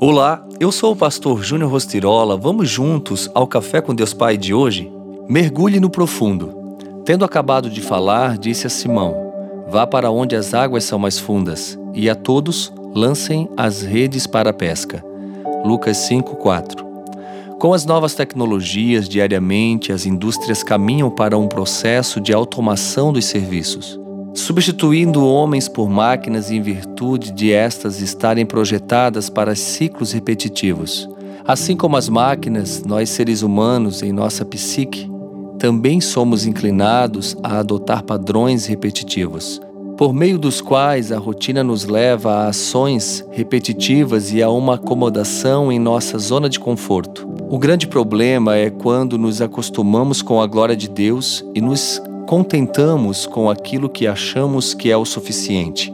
Olá, eu sou o pastor Júnior Rostirola. Vamos juntos ao Café com Deus Pai de hoje? Mergulhe no profundo. Tendo acabado de falar, disse a Simão: Vá para onde as águas são mais fundas, e a todos lancem as redes para a pesca. Lucas 5:4. Com as novas tecnologias, diariamente as indústrias caminham para um processo de automação dos serviços substituindo homens por máquinas em virtude de estas estarem projetadas para ciclos repetitivos. Assim como as máquinas, nós seres humanos, em nossa psique, também somos inclinados a adotar padrões repetitivos, por meio dos quais a rotina nos leva a ações repetitivas e a uma acomodação em nossa zona de conforto. O grande problema é quando nos acostumamos com a glória de Deus e nos contentamos com aquilo que achamos que é o suficiente.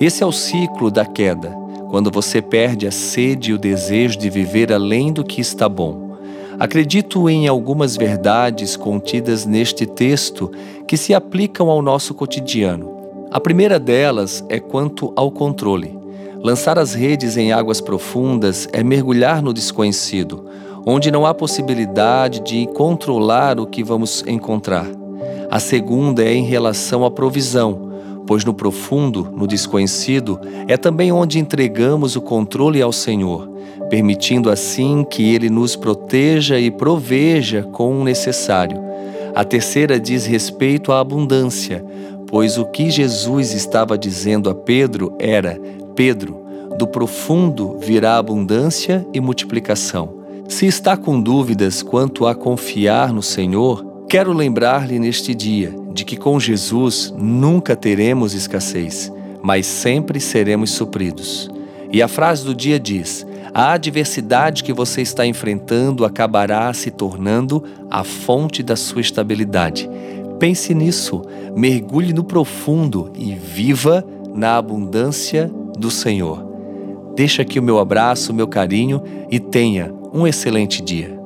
Esse é o ciclo da queda, quando você perde a sede e o desejo de viver além do que está bom. Acredito em algumas verdades contidas neste texto que se aplicam ao nosso cotidiano. A primeira delas é quanto ao controle. Lançar as redes em águas profundas é mergulhar no desconhecido, onde não há possibilidade de controlar o que vamos encontrar. A segunda é em relação à provisão, pois no profundo, no desconhecido, é também onde entregamos o controle ao Senhor, permitindo assim que Ele nos proteja e proveja com o necessário. A terceira diz respeito à abundância, pois o que Jesus estava dizendo a Pedro era: Pedro, do profundo virá abundância e multiplicação. Se está com dúvidas quanto a confiar no Senhor, Quero lembrar-lhe neste dia de que com Jesus nunca teremos escassez, mas sempre seremos supridos. E a frase do dia diz: a adversidade que você está enfrentando acabará se tornando a fonte da sua estabilidade. Pense nisso, mergulhe no profundo e viva na abundância do Senhor. Deixa aqui o meu abraço, o meu carinho e tenha um excelente dia.